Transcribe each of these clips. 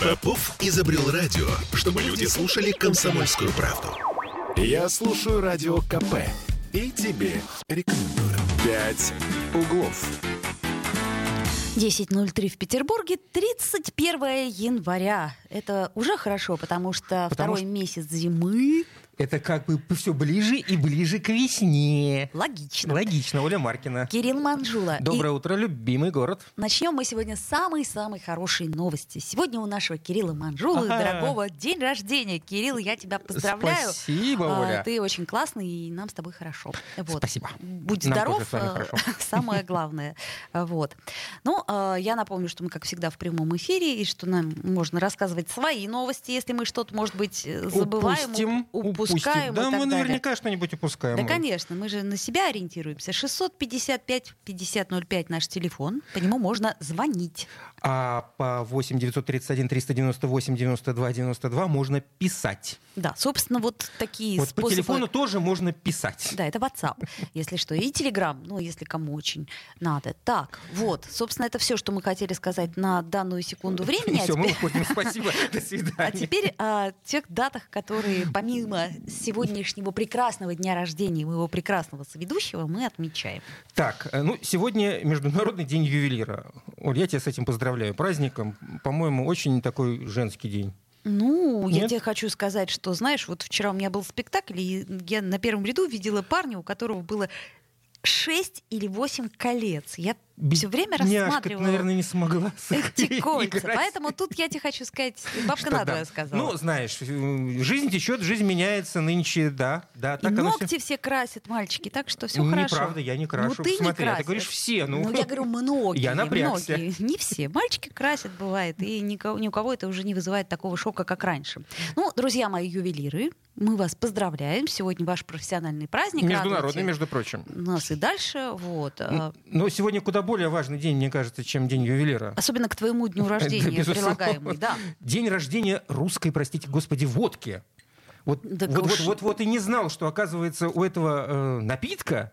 Попов изобрел радио, чтобы люди слушали комсомольскую правду. Я слушаю радио КП и тебе рекомендую. «Пять углов». 10.03 в Петербурге, 31 января. Это уже хорошо, потому что Потому второй что- месяц зимы. Это как бы все ближе и ближе к весне. Логично. Логично, Оля Маркина. Кирилл Манжула. И Доброе утро, любимый город. начнем мы сегодня с самой-самой хорошей новости. Сегодня у нашего Кирилла Манжулы, Ага. дорогого, день рождения. Кирилл, я тебя поздравляю. Спасибо, А, Оля. Ты очень классный, и нам с тобой хорошо. Вот. Спасибо. Будь Нам здоров, хорошо. самое главное. Вот. Ну, э, я напомню, что мы, как всегда, в прямом эфире, и что нам можно рассказывать свои новости, если мы что-то, может быть, забываем, Упустим, уп- упустим. Упускаем Да, мы далее. наверняка что-нибудь упускаем. Да, конечно, мы же на себя ориентируемся. 655 5005 наш телефон, по нему можно звонить. А по 8 931 398 92 92 можно писать. Да, собственно, вот такие Вот по способы. телефону тоже можно писать. Да, это WhatsApp, если что. И Telegram, ну, если кому очень надо. Так, вот, собственно, это все, что мы хотели сказать на данную секунду времени. А Все, мы теперь- уходим. Спасибо. До свидания. А теперь о тех датах, которые помимо сегодняшнего прекрасного дня рождения моего прекрасного соведущего мы отмечаем. Так, э, ну, сегодня Международный день ювелира. Оль, я тебя с этим поздравляю. Праздником, по-моему, очень такой женский день. Ну, я Нет? тебе хочу сказать, что, знаешь, вот вчера у меня был спектакль, и я на первом ряду видела парня, у которого было 6 или 8 колец. Я все время рассматривала наверное, не смогла эти кольца. Поэтому тут я тебе хочу сказать, бабка надвое да. сказала. Ну, знаешь, э, жизнь течет, жизнь меняется нынче, да, да. И Так оно ногти всё- все красят, мальчики, так что все Ну, хорошо. Неправда, я не крашу. Ну, ты не Смотри, а ты говоришь все. Ну, Ну, я говорю, многие. Я напрягся. многие. Не все. Мальчики красят, бывает. И никого, ни у кого это уже не вызывает такого шока, как раньше. Ну, друзья мои ювелиры, мы вас поздравляем. Сегодня ваш профессиональный праздник. Международный, Радуйте между прочим. нас и дальше. Вот. А, Но сегодня куда более важный день, мне кажется, чем День ювелира. Особенно к твоему дню рождения прилагаемый. Да. День рождения русской, простите господи, водки. Вот, Так вот, вот, вот, вот и не знал, что, оказывается, у этого э, напитка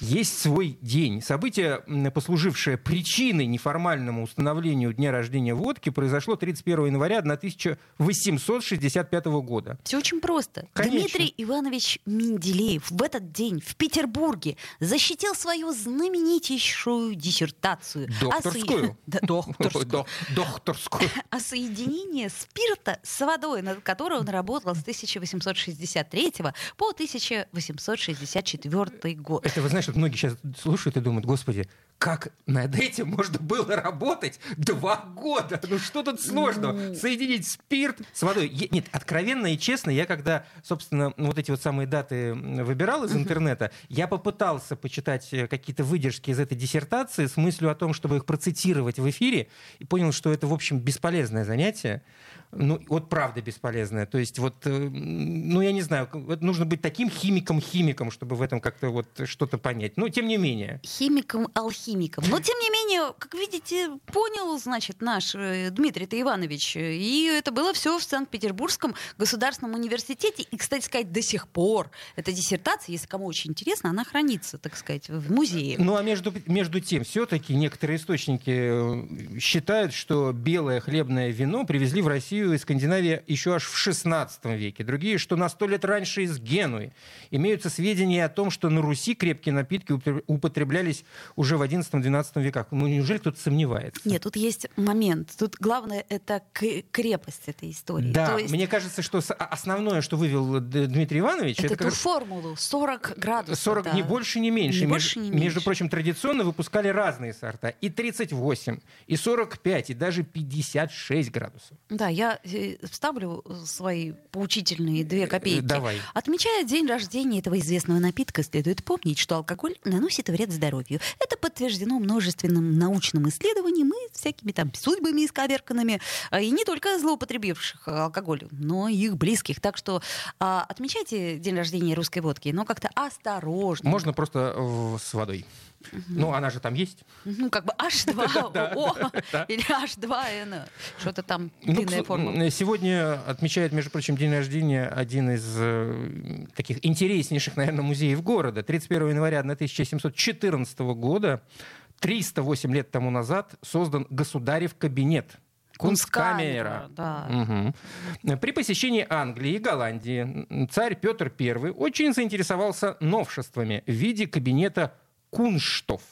есть свой день. Событие, послужившее причиной неформальному установлению дня рождения водки, произошло 31 января 1865 года. Все очень просто. Конечно. Дмитрий Иванович Менделеев в этот день в Петербурге защитил свою знаменитейшую диссертацию. Докторскую? Докторскую. До- Докторскую. о соединении спирта с водой, над которой он работал с 1863 по 1864 год. Это, вы знаешь, вот многие сейчас слушают и думают, господи, как над этим можно было работать два года? Ну что тут сложного? Соединить спирт с водой. Е- Нет, откровенно и честно, я когда, собственно, вот эти вот самые даты выбирал из интернета, я попытался почитать э, какие-то выдержки из этой диссертации с мыслью о том, чтобы их процитировать в эфире, и понял, что это, в общем, бесполезное занятие. Ну, вот правда бесполезное. То есть вот, э, ну, я не знаю, нужно быть таким химиком-химиком, чтобы в этом как-то вот что-то понять. Но тем не менее. Химиком-алхимиком. Но, тем не менее, как видите, понял, значит, наш э, Дмитрий Иванович. И это было все в Санкт-Петербургском государственном университете. И, кстати сказать, до сих пор эта диссертация, если кому очень интересно, она хранится, так сказать, в музее. Ну а между, между тем, все-таки некоторые источники э, считают, что белое хлебное вино привезли в Россию из Скандинавии еще аж в 16 веке. Другие, что на сто лет раньше из Генуи. Имеются сведения о том, что на Руси крепкие напитки употре- употреблялись уже в 11-12 веках. Ну неужели кто-то сомневается? Нет, тут есть момент. Тут главное это крепость этой истории. Да, То есть мне кажется, что с- основное, что вывел Д- Дмитрий Иванович, это, это, ту как формулу 40 градусов. 40 да. не больше, не меньше. Не Между- больше, не Между меньше. прочим, традиционно выпускали разные сорта. И 38, и 45, и даже 56 градусов. Да, я э, вставлю свои поучительные две копейки. Э, давай. Отмечая день рождения этого известного напитка, следует помнить, что алкоголь наносит вред здоровью. Это подтверждено множественным научным исследованием и всякими там судьбами исковерканными, и не только злоупотребивших алкоголь, но и их близких. Так что а, отмечайте день рождения русской водки, но как-то осторожно. Можно просто э, с водой. Ну, она же там есть. Ну, как бы H2O или H2N. Что-то там Ну, длинная форма. Сегодня отмечает, между прочим, день рождения один из э, таких интереснейших, наверное, музеев города. 31 января 1714 года, 308 лет тому назад, создан Государев кабинет. Кунсткамера. Да. Угу. При посещении Англии и Голландии царь Петр I очень заинтересовался новшествами в виде кабинета кунштов.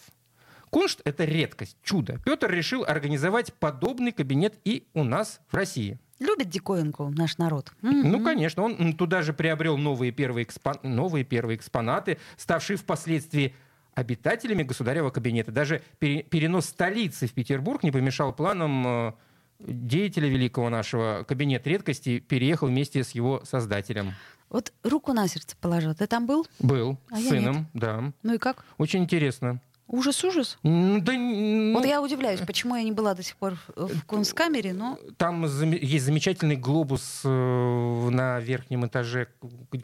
Куншт — это редкость, чудо. Петр решил организовать подобный кабинет и у нас в России. Любит диковинку наш народ. Ну, конечно, он туда же приобрел новые первые, экспон... новые первые экспонаты, ставшие впоследствии обитателями государева кабинета. Даже перенос столицы в Петербург не помешал планам э, деятеля великого нашего кабинет редкости переехал вместе с его создателем. Вот руку на сердце положил. Ты там был? Был. А с сыном, да. Ну и как? Очень интересно. Ужас, ужас. Да, ну, вот я удивляюсь, почему я не была до сих пор в Кунсткамере, но... Там есть замечательный глобус э, на верхнем этаже,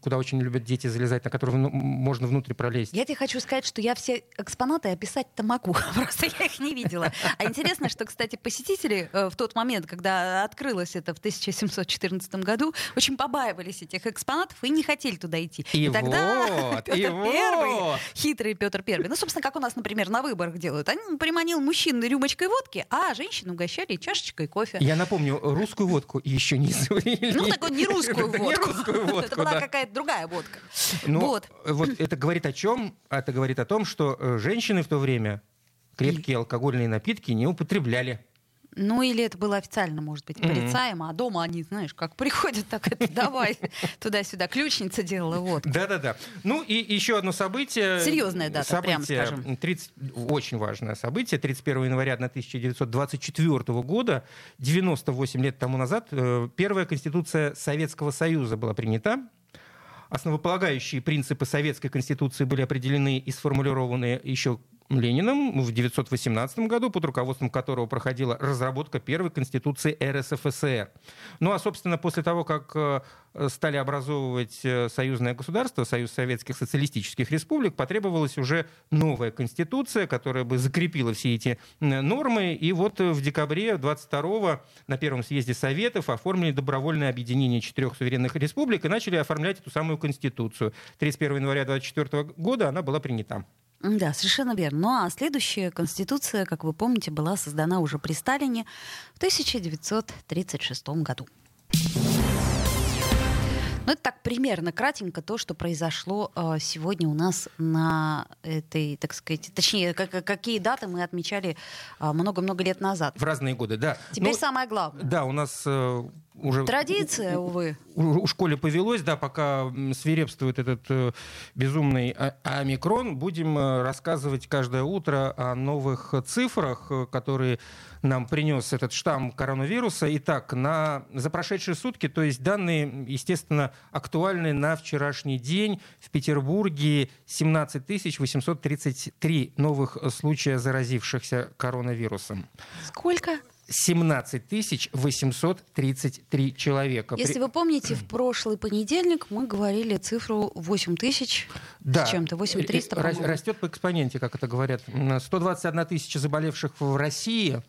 куда очень любят дети залезать, на который можно внутрь пролезть. Я тебе хочу сказать, что я все экспонаты описать-то могу, просто я их не видела. А интересно, что, кстати, посетители э, в тот момент, когда открылось это в 1714 году, очень побаивались этих экспонатов и не хотели туда идти. И, и тогда вот, Петр и Первый, вот. хитрый Петр Первый, ну, собственно, как у нас, например, например, на выборах делают. Он приманил мужчин рюмочкой водки, а женщин угощали чашечкой кофе. Я напомню, русскую водку еще не заварили. Ну, так не русскую водку. Не русскую водку, Это была какая-то другая водка. Ну, вот. вот это говорит о чем? Это говорит о том, что э, женщины в то время крепкие алкогольные напитки не употребляли. Ну, или это было официально, может быть, порицаемо, mm-hmm. а дома они, знаешь, как приходят, так это давай туда-сюда. Ключница делала вот. Да-да-да. Ну, и еще одно событие. Серьезная дата, событие, прямо скажем. 30, очень важное событие. 31 января 1924 года, 98 лет тому назад, э, первая Конституция Советского Союза была принята. Основополагающие принципы Советской Конституции были определены и сформулированы еще Лениным в 1918 году, под руководством которого проходила разработка первой Конституции РСФСР. Ну а, собственно, после того, как э, стали образовывать э, союзное государство, Союз Советских Социалистических Республик, потребовалась уже новая Конституция, которая бы закрепила все эти нормы. И вот в декабре 22-го на Первом съезде Советов оформили добровольное объединение четырех суверенных республик и начали оформлять эту самую Конституцию. 31 января 24 года она была принята. Да, совершенно верно. Ну а следующая конституция, как вы помните, была создана уже при Сталине в 1936 году. Ну, это так примерно кратенько то, что произошло э, сегодня у нас на этой, так сказать, точнее, как, какие даты мы отмечали а, много-много э, лет назад. В разные годы, да. Теперь ну, самое главное. Да, у нас э, уже... Традиция, увы. У, у школе повелось, да, пока свирепствует этот э, безумный а, омикрон, будем э, рассказывать каждое утро о новых цифрах, э, которые нам принес этот штамм коронавируса. Итак, на, за прошедшие сутки, то есть данные, естественно, актуальны на вчерашний день. В Петербурге 17 833 новых случая заразившихся коронавирусом. Сколько? 17 833 человека. Если вы помните, в прошлый понедельник мы говорили цифру 8 тысяч да. с чем-то, 8 300, Растет по экспоненте, как это говорят. 121 тысяча заболевших в России,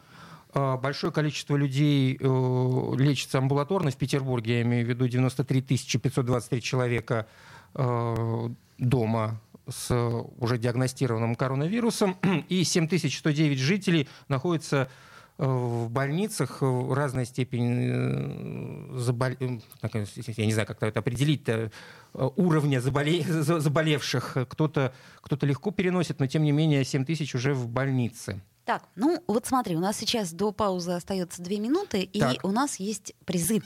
а, большое количество людей э, лечится амбулаторно в Петербурге, я имею в виду 93 523 человека э, дома с уже диагностированным коронавирусом, и 7109 жителей находятся в больницах в разной степени забол... Э, я не знаю, как это определить, э, уровня заболе... заболевших. Кто-то кто легко переносит, но тем не менее 7 тысяч уже в больнице. Так, ну вот смотри, у нас сейчас до паузы остается две минуты, так. и у нас есть призы.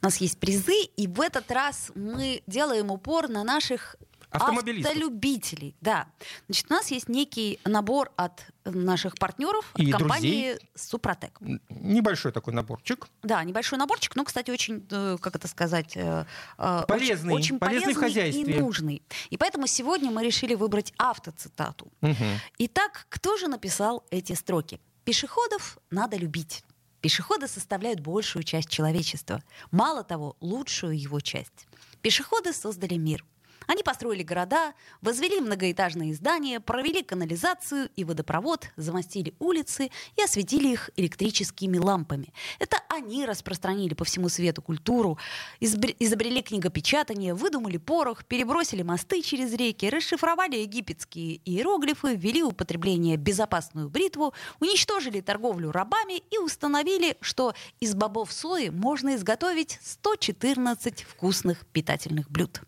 У нас есть призы, и в этот раз мы делаем упор на наших Автолюбителей, да. Значит, у нас есть некий набор от наших партнеров, и от компании друзей. Супротек. Небольшой такой наборчик. Да, небольшой наборчик, но, кстати, очень, э, как это сказать, э, э, полезный, очень, очень полезный, полезный и нужный. И поэтому сегодня мы решили выбрать автоцитату. Угу. Итак, кто же написал эти строки? Пешеходов надо любить. Пешеходы составляют большую часть человечества. Мало того, лучшую его часть. Пешеходы создали мир. Они построили города, возвели многоэтажные здания, провели канализацию и водопровод, замостили улицы и осветили их электрическими лампами. Это они распространили по всему свету культуру, изобрели книгопечатание, выдумали порох, перебросили мосты через реки, расшифровали египетские иероглифы, ввели употребление безопасную бритву, уничтожили торговлю рабами и установили, что из бобов сои можно изготовить 114 вкусных питательных блюд.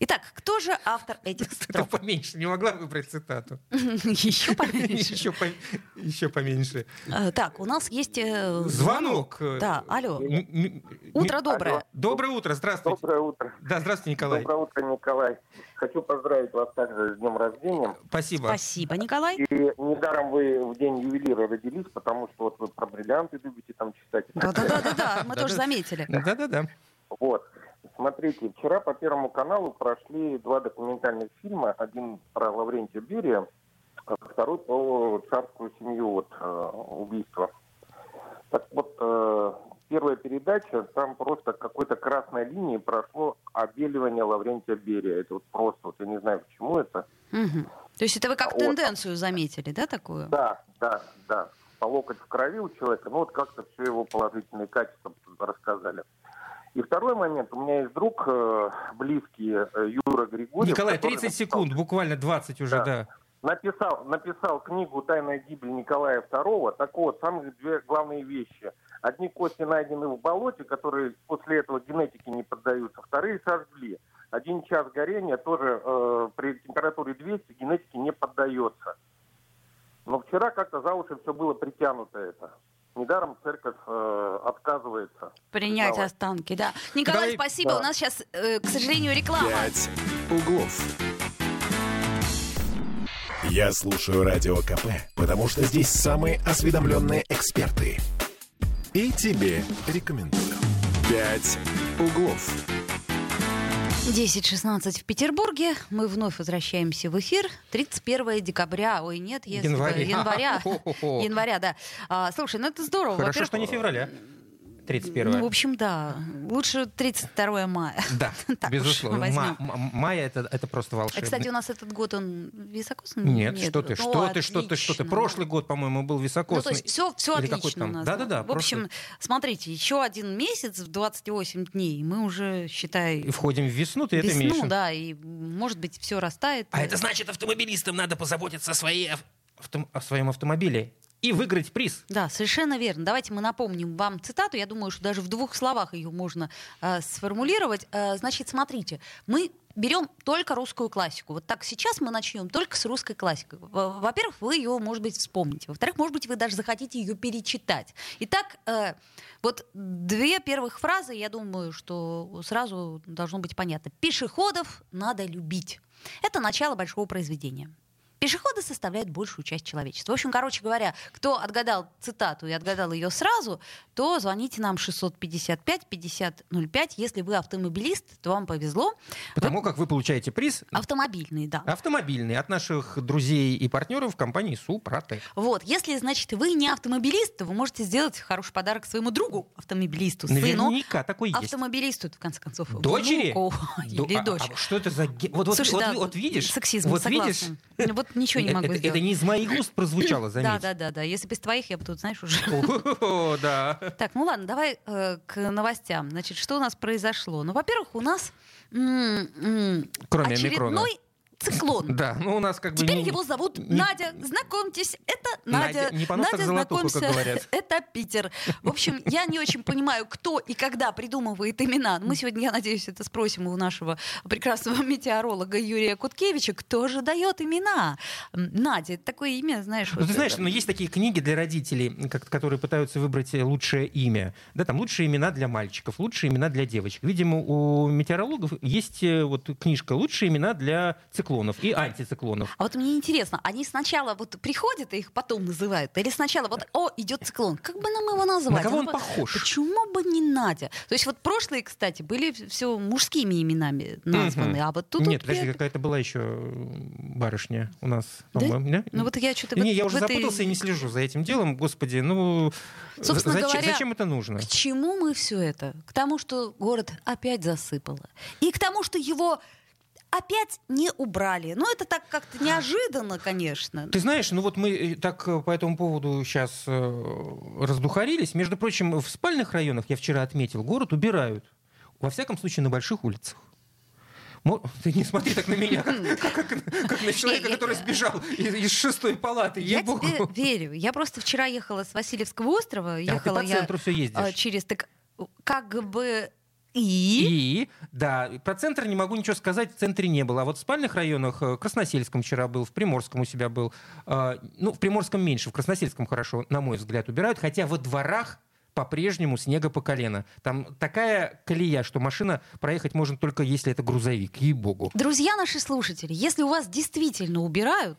Итак, кто же автор этих строк? Ты поменьше, не могла выбрать цитату. Еще поменьше. Еще, по, еще поменьше. А, так, у нас есть э, звонок. Да, алло. Утро доброе. Доброе утро, здравствуйте. Доброе утро. Да, здравствуйте, Николай. Доброе утро, Николай. Хочу поздравить вас также с днем рождения. Спасибо. Спасибо, Николай. И недаром вы в день ювелира родились, потому что вот вы про бриллианты любите там читать. Да-да-да, мы тоже заметили. Да-да-да. Вот. Смотрите, вчера по Первому каналу прошли два документальных фильма. Один про Лаврентия Берия, а второй про царскую семью, вот, э, убийство. Так вот, э, первая передача, там просто какой-то красной линии прошло обеливание Лаврентия Берия. Это вот просто, вот я не знаю, почему это. Угу. То есть это вы как вот. тенденцию заметили, да, такую? Да, да, да. По локоть в крови у человека, ну вот как-то все его положительные качества рассказали. И второй момент. У меня есть друг э, близкий, э, Юра Григорьев. Николай, 30 написал, секунд, буквально 20 уже, да. да. Написал, написал книгу «Тайная гибель Николая II». Так вот, самые две главные вещи. Одни кости найдены в болоте, которые после этого генетике не поддаются. Вторые сожгли. Один час горения тоже э, при температуре 200 генетике не поддается. Но вчера как-то за уши все было притянуто это. Недаром церковь э, отказывается. Принять давать. останки, да. Николай, Давай, спасибо. Да. У нас сейчас, э, к сожалению, реклама. Пять углов. Я слушаю Радио КП, потому что здесь самые осведомленные эксперты. И тебе рекомендую. «Пять углов». 10.16 в Петербурге. Мы вновь возвращаемся в эфир. 31 декабря. Ой, нет, если января. Января, января да. А, слушай, ну это здорово. Хорошо, что не февраля. 31 ну, в общем, да. Лучше 32 мая. Да, так безусловно. Ма- мая это, это просто волшебно. А, кстати, у нас этот год он високосный? Нет, Нет что ты, ну, что ты, что ты, что ты. Прошлый год, по-моему, был високосный. Ну, то есть все, все отлично у нас. Да-да-да. В общем, смотрите, еще один месяц в 28 дней, мы уже, считай... И входим в весну, ты весну, это имеешь? Весну, да, и, может быть, все растает. А это значит, автомобилистам надо позаботиться о, своей, о своем автомобиле и выиграть приз. Да, совершенно верно. Давайте мы напомним вам цитату. Я думаю, что даже в двух словах ее можно э, сформулировать. Э, значит, смотрите, мы берем только русскую классику. Вот так сейчас мы начнем только с русской классикой. Во-первых, вы ее, может быть, вспомните. Во-вторых, может быть, вы даже захотите ее перечитать. Итак, э, вот две первых фразы, я думаю, что сразу должно быть понятно. Пешеходов надо любить. Это начало большого произведения. Пешеходы составляют большую часть человечества. В общем, короче говоря, кто отгадал цитату и отгадал ее сразу, то звоните нам 655-5005. Если вы автомобилист, то вам повезло. Потому вы... как вы получаете приз... Автомобильный, да. Автомобильный от наших друзей и партнеров компании Супротек. Вот. Если, значит, вы не автомобилист, то вы можете сделать хороший подарок своему другу, автомобилисту, Наверняка такой есть. Автомобилисту, в конце концов. Дочери? Внуку, или а, дочь. А, что это за... Вот, Слушай, вот, да, вот, вот видишь? Сексизм, вот согласна. видишь? Вот ничего не могу это, сделать. Это не из моих уст прозвучало, заметь. Да, да, да, да. Если без твоих, я бы тут, знаешь, уже... О, да. Так, ну ладно, давай э, к новостям. Значит, что у нас произошло? Ну, во-первых, у нас Кроме очередной циклон. Да, ну у нас как бы... Теперь его зовут Надя. Знакомьтесь, это Надя. Не Надя, знакомься, как говорят. это Питер. В общем, я не очень понимаю, кто и когда придумывает имена. Мы сегодня, я надеюсь, это спросим у нашего прекрасного метеоролога Юрия Куткевича, кто же дает имена. Надя, это такое имя, знаешь... Ну, ты знаешь, но есть такие книги для родителей, которые пытаются выбрать лучшее имя. Да, там лучшие имена для мальчиков, лучшие имена для девочек. Видимо, у метеорологов есть э, вот книжка «Лучшие имена для циклонов» циклонов и антициклонов. А вот мне интересно, они сначала вот приходят и их потом называют, или сначала вот, о, идет циклон, как бы нам его назвать? На кого он ну, похож? Почему бы не Надя? То есть вот прошлые, кстати, были все мужскими именами названы, mm-hmm. а вот тут... Нет, вот подожди, какая-то была еще барышня у нас, по-моему, да? Ну вот я что-то... Не, я уже этой... запутался и не слежу за этим делом, господи, ну... Собственно зачем, говоря, зачем это нужно? К чему мы все это? К тому, что город опять засыпало. И к тому, что его опять не убрали. Ну, это так как-то неожиданно, конечно. Ты знаешь, ну вот мы э, так э, по этому поводу сейчас э, раздухарились. Между прочим, в спальных районах, я вчера отметил, город убирают. Во всяком случае, на больших улицах. Ты не смотри так на меня, как, как, как на человека, который сбежал из, из шестой палаты. Я тебе верю. Я просто вчера ехала с Васильевского острова. А ехала ты по центру я, все ездишь. Через так как бы и? И, да, про центр не могу ничего сказать, в центре не было. А вот в спальных районах, в Красносельском вчера был, в Приморском у себя был. Ну, в Приморском меньше, в Красносельском хорошо, на мой взгляд, убирают. Хотя во дворах по-прежнему снега по колено. Там такая колея, что машина проехать можно только если это грузовик, ей-богу. Друзья наши слушатели, если у вас действительно убирают,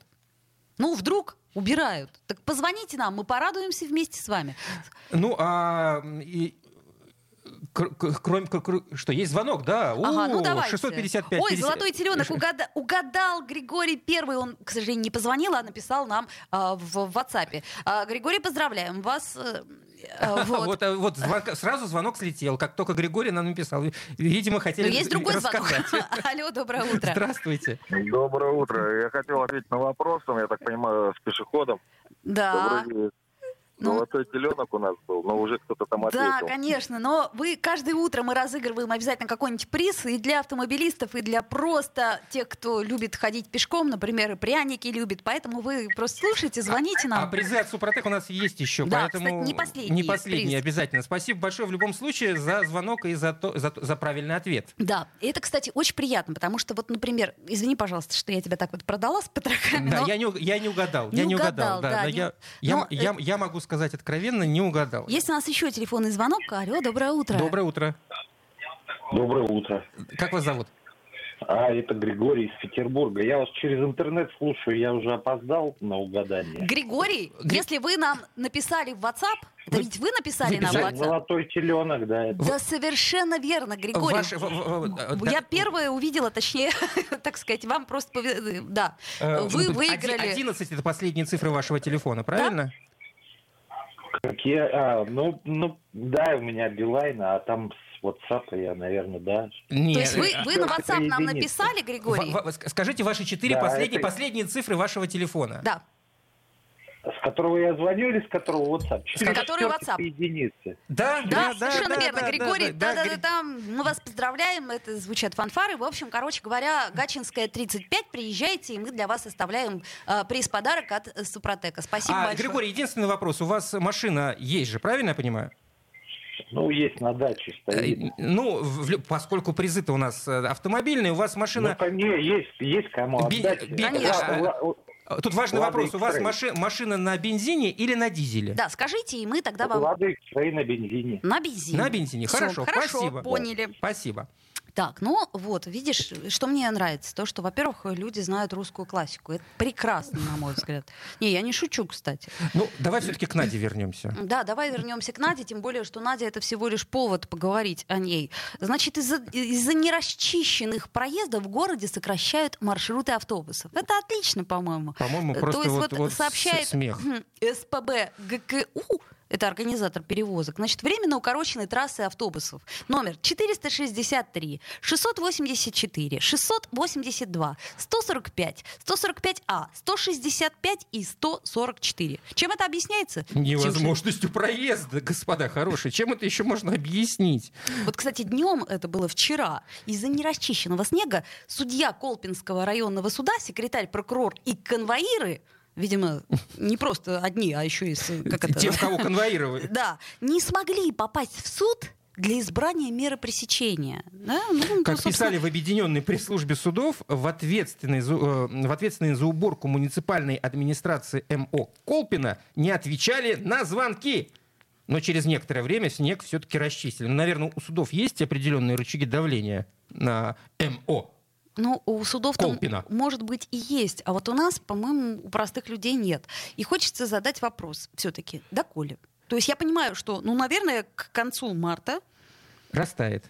ну, вдруг убирают. Так позвоните нам, мы порадуемся вместе с вами. Ну, а и, кроме что есть звонок, да? Ага, ну давайте. 655. Ой, золотой теленок угадал, угадал Григорий Первый. Он, к сожалению, не позвонил, а написал нам а, в WhatsApp. А, Григорий, поздравляем вас. Э, э, вот, вот, э, вот сразу звонок слетел, как только Григорий нам написал. Видимо, хотели Но есть другой рассказать. звонок. Алло, доброе утро. Здравствуйте. Доброе утро. Я хотел ответить на вопрос, я так понимаю, с пешеходом. Да. Добрый ну, Золотой теленок у нас был, но уже кто-то там ответил. Да, конечно, но вы каждое утро мы разыгрываем обязательно какой-нибудь приз и для автомобилистов, и для просто тех, кто любит ходить пешком, например, и пряники любит. Поэтому вы просто слушайте, звоните нам. А, а призы от Супротек у нас есть еще, да, поэтому кстати, не последний. Не последний, приз. обязательно. Спасибо большое в любом случае за звонок и за, то, за, за правильный ответ. Да, и это, кстати, очень приятно, потому что вот, например, извини, пожалуйста, что я тебя так вот продала с потрохами. Да, но... я, не, я не угадал. Не я не угадал, угадал да, да, не... я, но, я, я, я могу сказать откровенно, не угадал. Есть у нас еще телефонный звонок. Алло, доброе утро. Доброе утро. Доброе утро. Как вас зовут? А, это Григорий из Петербурга. Я вас через интернет слушаю, я уже опоздал на угадание. Григорий, Гри... если вы нам написали в WhatsApp, это вы... ведь вы написали вы нам в WhatsApp? Золотой теленок, да. Это... Да, совершенно верно, Григорий. Ваш... Я первая увидела, точнее, так сказать, вам просто... Да, э, вы выиграли... 11 это последние цифры вашего телефона, правильно? Да? Какие? А, ну, ну, да, у меня Билайн, а там с WhatsApp я, наверное, да. Нет. То есть вы, вы на WhatsApp нам написали, Григорий? В, в, скажите ваши четыре да, последние, это... последние цифры вашего телефона. Да. С которого я звоню или с которого WhatsApp? С которого WhatsApp. единицы. Да, да, да совершенно да, верно. Да, Григорий, да, да, да, да, там мы вас поздравляем, это звучат фанфары. В общем, короче говоря, Гачинская 35, приезжайте, и мы для вас оставляем э, приз-подарок от э, Супротека. Спасибо а, большое. Григорий, единственный вопрос. У вас машина есть же, правильно я понимаю? Ну, есть на даче стоит. Э, ну, в, поскольку призы-то у нас э, автомобильные, у вас машина... Ну, не, есть, есть кому отдать. Би- Конечно. Тут важный Лады вопрос. У вас маши, машина на бензине или на дизеле? Да, скажите, и мы тогда вам... Лады свои на бензине. На бензине. На бензине. Хорошо, Хорошо, спасибо. поняли. Спасибо. Так, ну вот, видишь, что мне нравится? То, что, во-первых, люди знают русскую классику. Это прекрасно, на мой взгляд. Не, я не шучу, кстати. Ну, давай все-таки к Наде вернемся. Да, давай вернемся к Наде, тем более, что Надя это всего лишь повод поговорить о ней. Значит, из-за из нерасчищенных проездов в городе сокращают маршруты автобусов. Это отлично, по-моему. По-моему, просто То есть вот, вот сообщает смех. СПБ ГКУ это организатор перевозок, значит, временно укороченной трассы автобусов. Номер 463, 684, 682, 145, 145А, 165 и 144. Чем это объясняется? Невозможностью проезда, господа хорошие. Чем это еще можно объяснить? Вот, кстати, днем, это было вчера, из-за нерасчищенного снега судья Колпинского районного суда, секретарь, прокурор и конвоиры видимо, не просто одни, а еще и с... Как это? Тем, кого конвоировали. Да, не смогли попасть в суд для избрания меры пресечения. Да? Ну, ну как ну, писали в объединенной пресс-службе судов, в ответственной, за, э, в ответственной за уборку муниципальной администрации МО Колпина не отвечали на звонки. Но через некоторое время снег все-таки расчистили. Ну, наверное, у судов есть определенные рычаги давления на МО ну, у судов там, может быть, и есть. А вот у нас, по-моему, у простых людей нет. И хочется задать вопрос все-таки, доколе? То есть я понимаю, что, ну, наверное, к концу марта... Растает.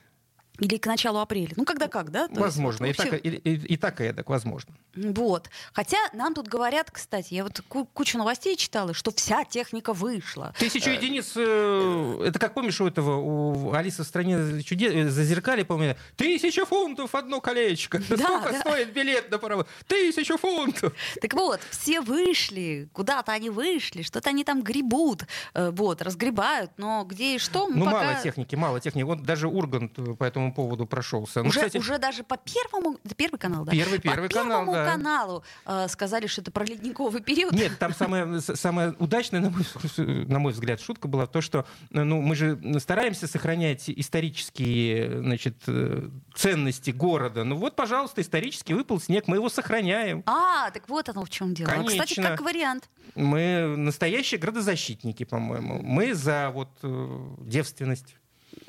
Или к началу апреля. Ну, когда как, да? То возможно. Есть, и, так, и, и, и так, и эдак, возможно. Вот. Хотя нам тут говорят, кстати, я вот кучу новостей читала, что вся техника вышла. Тысячу единиц, э, это как помнишь у этого, у Алисы в стране чудес, э, зазеркали, помню, тысяча фунтов одно колечко. Да, Сколько да. стоит билет на паровоз? Тысячу фунтов. Так вот, все вышли, куда-то они вышли, что-то они там гребут, э, вот, разгребают, но где и что, Ну, пока... мало техники, мало техники. Вот даже Ургант по этому поводу прошелся. Ну, уже, кстати... уже даже по первому, первый канал, да? Первый, первый по канал, первому да. каналу э, сказали, что это про ледниковый период. Нет, там самое, самое удачное, на мой, на мой взгляд, шутка была в том, что ну, мы же стараемся сохранять исторические значит, э, ценности города. Ну вот, пожалуйста, исторически выпал снег, мы его сохраняем. А, так вот оно в чем дело. Конечно. Кстати, как вариант. Мы настоящие градозащитники, по-моему. Мы за вот э, девственность.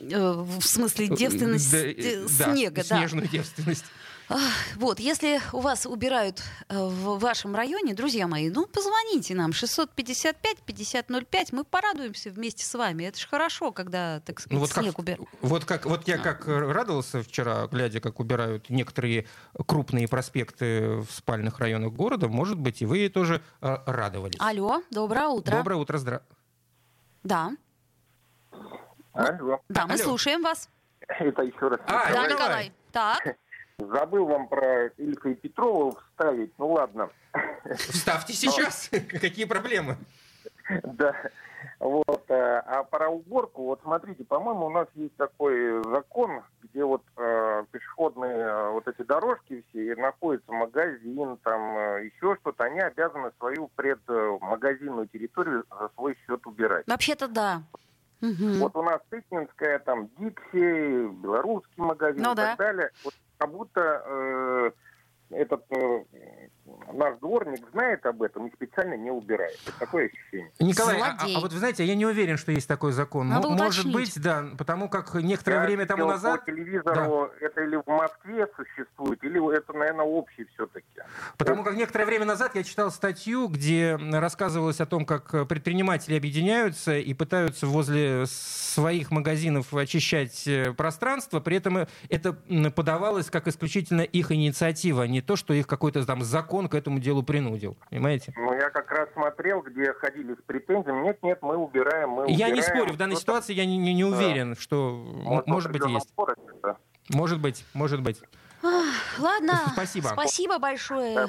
Э, в смысле девственность да, снега, да. Снежную девственность. Вот, если у вас убирают э, в вашем районе, друзья мои, ну, позвоните нам, 655-5005, мы порадуемся вместе с вами. Это же хорошо, когда, так сказать, ну, вот снег убирают. Вот, как, вот я как радовался вчера, глядя, как убирают некоторые крупные проспекты в спальных районах города, может быть, и вы тоже э, радовались. Алло, доброе утро. Доброе утро, здра... Да. Алло. Да, мы Алло. слушаем вас. Это еще раз. А, да, Николай. Так. Забыл вам про Ильфа и Петрова вставить. Ну ладно. Вставьте сейчас. Какие проблемы? Да. Вот. э, А про уборку, вот смотрите, по-моему, у нас есть такой закон, где вот э, пешеходные э, вот эти дорожки все, и находится магазин, там э, еще что-то, они обязаны свою предмагазинную территорию за свой счет убирать. Вообще-то да. Мгм. Вот у нас Тыкнинская, там Дикси, белорусский магазин Ну и да. так далее. Вот как будто э, этот э, наш дворник знает об этом и специально не убирает. Вот такое ощущение. Николай, а, Злодей. а вот вы знаете, я не уверен, что есть такой закон. Надо М- Может уточнить. быть, да, потому как некоторое Я время тому назад... По телевизору это или в Москве существует, или это, наверное, общий все-таки. Потому как некоторое время назад я читал статью, где рассказывалось о том, как предприниматели объединяются и пытаются возле своих магазинов очищать э, пространство. При этом это м, подавалось как исключительно их инициатива, а не то, что их какой-то там закон к этому делу принудил. Понимаете? Ну, я как раз смотрел, где ходили с претензиями. Нет, нет, мы убираем, мы Я не убираем. спорю, в данной Что-то, ситуации я не, не- не уверен, что м- может, может быть есть. городе, да. Может быть, может быть. Ладно. Спасибо. Спасибо большое. Да,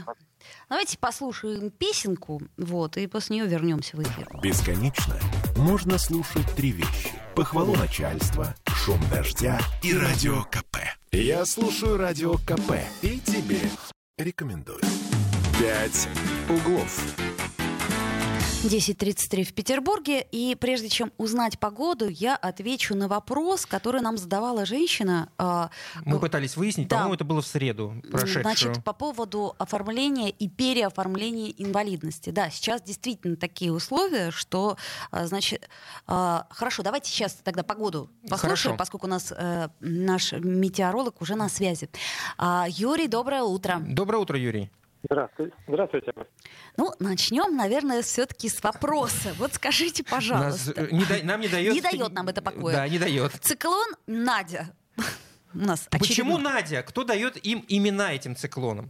Давайте послушаем песенку, вот, и после нее вернемся в эфир. Бесконечно можно слушать три вещи. Похвалу начальства, шум дождя и радио КП. Я слушаю радио КП и тебе рекомендую. «Пять углов». 10.33 в Петербурге. И прежде чем узнать погоду, я отвечу на вопрос, который нам задавала женщина. а, Мы г- пытались выяснить, Да. по-моему, это было в среду прошедшую. Значит, по поводу оформления и переоформления инвалидности. Да, сейчас действительно такие условия, что, а, значит, а, хорошо, давайте сейчас тогда погоду послушаем, Хорошо. поскольку у нас э, наш метеоролог уже на связи. Юрий, доброе утро. Доброе утро, Юрий. Здравствуйте. Здравствуйте. Ну, начнем, наверное, все-таки с вопроса. Вот скажите, Нас, пожалуйста. э, не да- нам не дает... Не дает нам это покоя. Да, не дает. Циклон Надя. У нас Почему очередной. Надя? Кто дает им имена этим циклонам?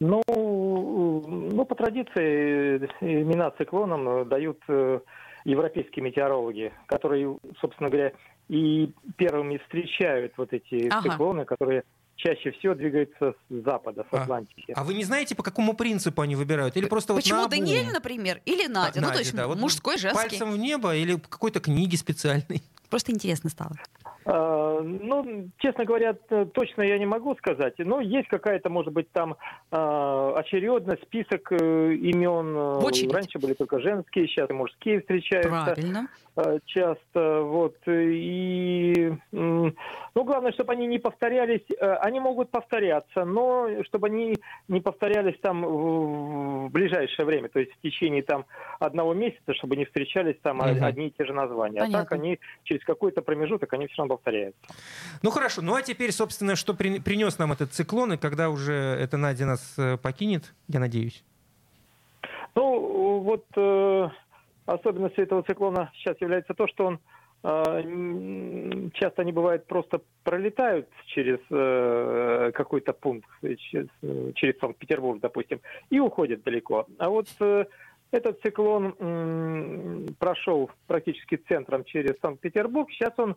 Ну, ну, по традиции э, имена циклонам э, дают э, европейские метеорологи, которые, собственно говоря, и первыми встречают вот эти Ага. циклоны, которые чаще всего двигаются с запада, с А. Атлантики. А вы не знаете, по какому принципу они выбирают? Или просто вот Почему наобум? Даниэль, например, или Надя? ну, то Надя, есть да. Вот мужской, женский. Пальцем в небо или по какой-то книге специальной? Просто интересно стало. А, Ну, честно говоря, точно я не могу сказать. Но есть какая-то, может быть, там а, очередность, список э, имен. В очередь. Раньше были только женские, сейчас и мужские встречаются. Правильно. э, часто, вот, и, ну, главное, чтобы они не повторялись, э, они могут повторяться, но чтобы они не повторялись там в ближайшее время, то есть в течение там одного месяца, чтобы не встречались там Мгм. одни и те же названия. А Понятно. так они через какой-то промежуток, они все равно повторяются. Ну хорошо, ну а теперь, собственно, что при- принес нам этот циклон, и когда уже эта Надя нас э, покинет, я надеюсь. Ну, вот э, особенностью этого циклона сейчас является то, что он а, часто они бывают просто пролетают через э, какой-то пункт, через, через Санкт-Петербург, допустим, и уходят далеко. А вот э, этот циклон м, прошел практически центром через Санкт-Петербург. Сейчас он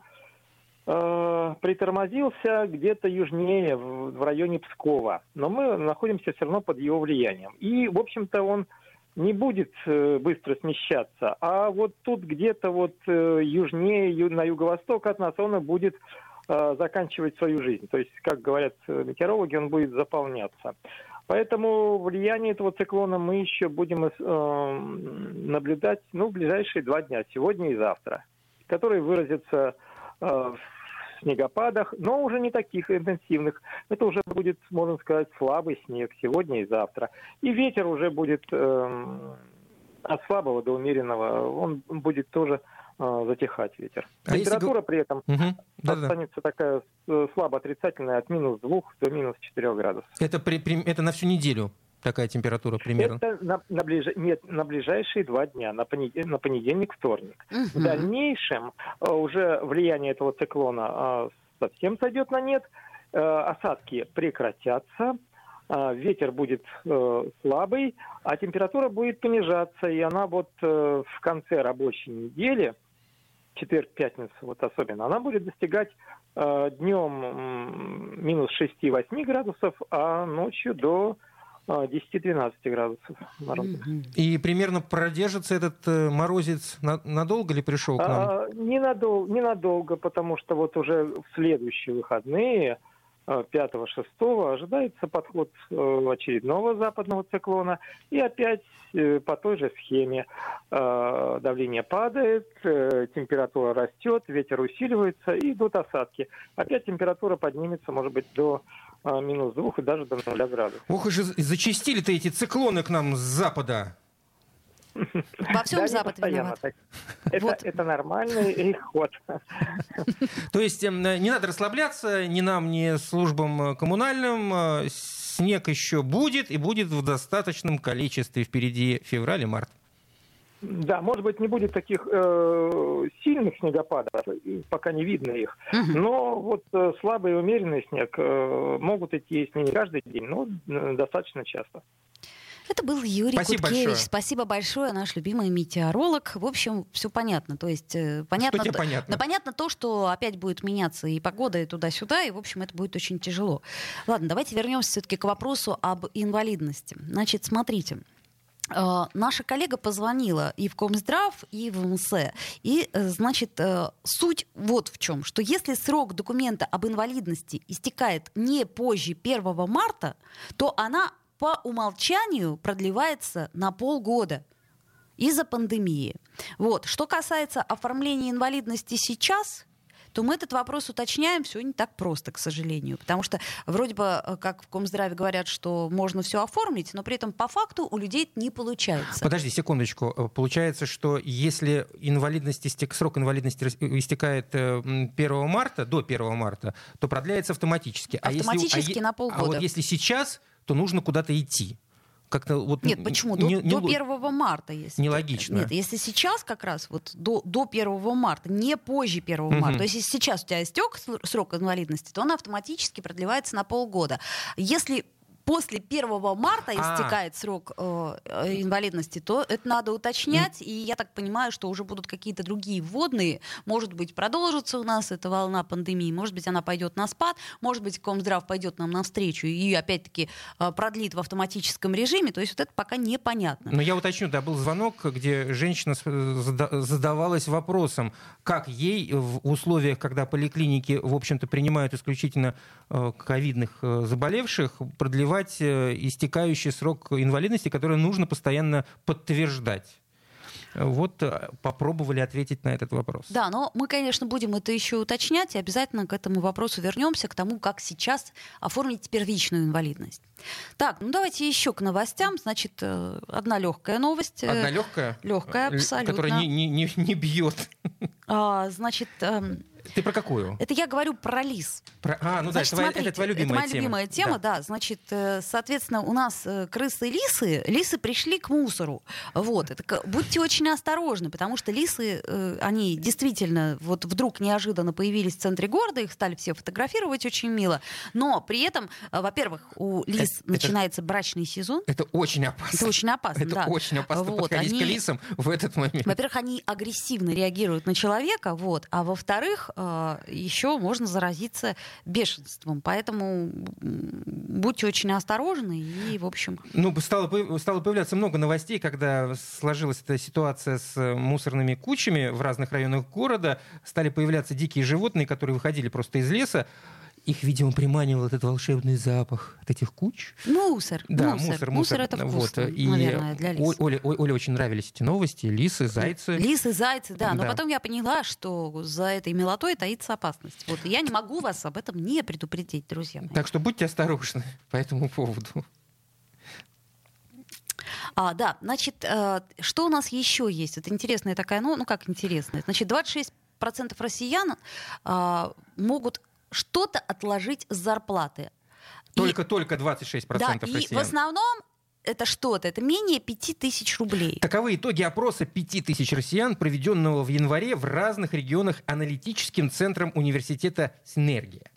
э, притормозился где-то южнее, в, в районе Пскова. Но мы находимся все равно под его влиянием. И, в общем-то, он не будет э, быстро смещаться, а вот тут где-то вот э, южнее, на юго-восток от нас он и будет э, заканчивать свою жизнь. То есть, как говорят метеорологи, он будет заполняться. Поэтому влияние этого циклона мы еще будем наблюдать ну, в ближайшие два дня, сегодня и завтра, которые выразятся в снегопадах, но уже не таких интенсивных. Это уже будет, можно сказать, слабый снег сегодня и завтра. И ветер уже будет э, от слабого до умеренного, он будет тоже э, затихать ветер. А Температура если... при этом угу. останется такая э, слабо отрицательная от минус 2 до минус 4 градусов. Это, при, при, это на всю неделю? Такая температура примерно? Это на, на, ближ... Нет, на ближайшие два дня, на, понед... на понедельник, вторник. Угу. В дальнейшем э, уже влияние этого циклона э, совсем сойдет на нет, э, осадки прекратятся, ветер будет слабый, а температура будет понижаться, и она вот в конце рабочей недели, четверг, пятница вот особенно, она будет достигать днем минус 6-8 градусов, а ночью до 10-12 градусов мороза. И примерно продержится этот э, морозец надолго ли пришел к нам? А, ненадолго, ненадолго, потому что вот уже в следующие выходные 5-6 э, ожидается подход э, очередного западного циклона. И опять по той же схеме давление падает, температура растет, ветер усиливается и идут осадки. Опять температура поднимется, может быть, до а, минус двух и даже до нуля градусов. Ох, и же зачистили-то эти циклоны к нам с запада. Во всем да, Запад виноват. Это, вот. это нормальный их ход. То есть эм, не надо расслабляться ни нам, ни службам коммунальным. Э, снег еще будет и будет в достаточном количестве впереди февраль и март. Да, может быть, не будет таких э, сильных снегопадов, пока не видно их. Угу. Но вот э, слабый и умеренный снег э, могут идти, если не каждый день, но э, достаточно часто. Это был Юрий Спасибо Куткевич. Большое. Спасибо большое, наш любимый метеоролог. В общем, все понятно. То есть э, понятно, что понятно? Да, понятно то, что опять будет меняться и погода, и туда-сюда, и, в общем, это будет очень тяжело. Ладно, давайте вернемся все-таки к вопросу об инвалидности. Значит, смотрите. Э, наша коллега позвонила и в Комздрав, и в МС. И, э, значит, э, суть вот в чем, что если срок документа об инвалидности истекает не позже 1 марта, то она по умолчанию продлевается на полгода из-за пандемии. Вот. Что касается оформления инвалидности сейчас, то мы этот вопрос уточняем. Все не так просто, к сожалению. Потому что вроде бы, э, как в Комздраве говорят, что можно все оформить, но при этом по факту у людей это не получается. Подожди секундочку. Э, получается, что если инвалидность истек, срок инвалидности истекает 1 э, марта, до 1 марта, то продляется автоматически. Автоматически а если, на полгода. А вот если сейчас, то нужно куда-то идти как-то вот... Нет, почему? Не, до, не, до 1 марта. Если нелогично. Нет, если сейчас как раз вот до, до 1 марта, не позже 1 угу. марта, то есть если сейчас у тебя истек срок инвалидности, то он автоматически продлевается на полгода. Если после 1 марта а. истекает срок э, э, инвалидности, то это надо уточнять. И я так понимаю, что уже будут какие-то другие вводные. Может быть, продолжится у нас эта волна пандемии, может быть, она пойдет на спад, может быть, Комздрав пойдет нам навстречу и опять-таки э, продлит в автоматическом режиме. То есть вот это пока непонятно. Но я уточню, да, был звонок, где женщина задавалась вопросом, как ей в условиях, когда поликлиники, в общем-то, принимают исключительно ковидных заболевших, продлевать продлевать э, истекающий срок инвалидности, который нужно постоянно подтверждать. Вот э, попробовали ответить на этот вопрос. Да, но мы, конечно, будем это еще уточнять и обязательно к этому вопросу вернемся, к тому, как сейчас оформить первичную инвалидность. Так, ну давайте еще к новостям. Значит, э, одна легкая новость. Одна легкая? Легкая, абсолютно. Которая не, не, не, не бьет. А, значит, эм, Ты про какую? Это я говорю про лис. Про... А, ну Значит, да, это, твоя- смотрите, это твоя любимая это моя тема. любимая тема, да. Значит, э, соответственно, у нас э, крысы и лисы, лисы пришли к мусору. Вот. Это, к- будьте очень осторожны, потому что лисы, э, они действительно вот вдруг неожиданно появились в центре города, их стали все фотографировать очень мило. Но при этом, во-первых, у лис это- начинается брачный сезон. Это очень опасно. Это очень опасно, Это да. очень опасно Вот, подходить к они- лисам в этот момент. Во-первых, они агрессивно реагируют на человека, вот, а во-вторых, еще можно заразиться бешенством. Поэтому будьте очень осторожны и, в общем, Ну, стало, стало появляться много новостей, когда сложилась эта ситуация с э, мусорными кучами в разных районах города. Стали появляться дикие животные, которые выходили просто из леса. Их, видимо, приманивал этот волшебный запах от этих куч. мусор, Да, мусор, мусор, мусор. это Вот, вкусно, и наверное, для лис. Оле, очень нравились эти новости. Лисы, зайцы. Лисы, зайцы, да. Но Да. потом я поняла, что за этой милотой таится опасность. Вот и я не могу вас об этом не предупредить, друзья. мои. Так что будьте осторожны по этому поводу. А, да, значит, э, что у нас еще есть? Это интересная такая, ну, ну как интересная. Значит, 26% россиян а, могут что-то отложить с зарплаты. И- Только, только 26% да, и россиян. в основном это что-то, это менее 5000 рублей. Таковы итоги опроса 5000 россиян, проведенного в январе в разных регионах аналитическим центром университета «Синергия».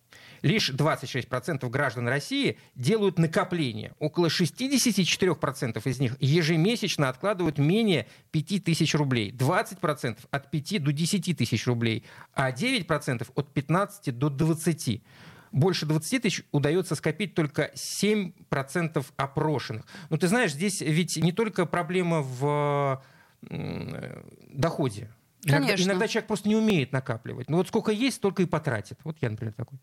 Лишь 26% граждан России делают накопления. Около 64% из них ежемесячно откладывают менее 5000 рублей. 20% от 5 до 10 тысяч рублей, а 9% от 15 до 20. Больше 20 тысяч удается скопить только 7% опрошенных. Ну, ты знаешь, здесь ведь не только проблема в доходе. Иногда, Конечно. иногда человек просто не умеет накапливать. Ну вот сколько есть, столько и потратит. Вот я, например, такой.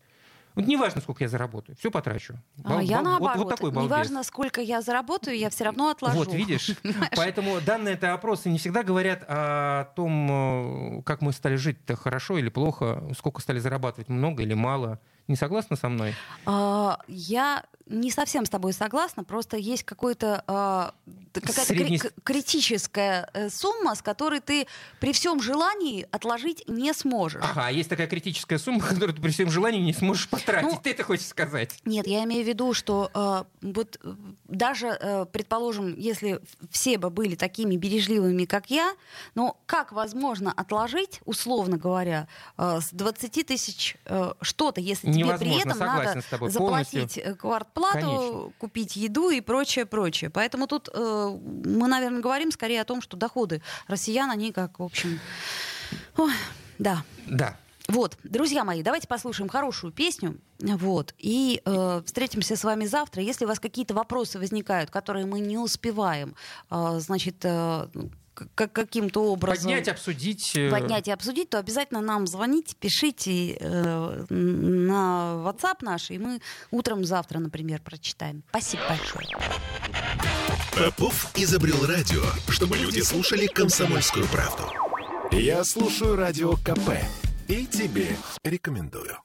Вот неважно, сколько я заработаю, все потрачу. А Бал- я бал- наоборот. Вот, вот такой балбес. Неважно, сколько я заработаю, я все равно отложу. Вот, видишь? Поэтому данные это опросы не всегда говорят о том, э, как мы стали жить-то хорошо или плохо, сколько стали зарабатывать, много или мало. Не согласна со мной? А, Я не совсем с тобой согласна, просто есть какой-то, а, т- какая-то кри- Средний- к- критическая э, сумма, с которой ты при всем желании отложить не сможешь. Ага, есть такая критическая сумма, которую ты при всем желании не сможешь потратить. Ну, ты это хочешь сказать? Нет, я имею в виду, что э, вот э, даже, э, предположим, если все бы были такими бережливыми, как я, но как возможно отложить, условно говоря, э, с 20 тысяч э, что-то, если тебе при Невозможно, этом надо заплатить э, квартплату, Конечно. купить еду и прочее, прочее. Поэтому тут э, мы, наверное, говорим скорее о том, что доходы россиян, они как, в общем... Ой, да. Да. Вот, друзья мои, давайте послушаем хорошую песню. Вот, и э, встретимся с вами завтра. Если у вас какие-то вопросы возникают, которые мы не успеваем, э, значит, э, каким-то образом Поднять, обсудить. э, поднять и обсудить, то обязательно нам звоните, пишите э, на WhatsApp наш, и мы утром завтра, например, прочитаем. Спасибо большое. Попов изобрел радио, чтобы люди слушали комсомольскую правду. Я слушаю радио КП и тебе рекомендую.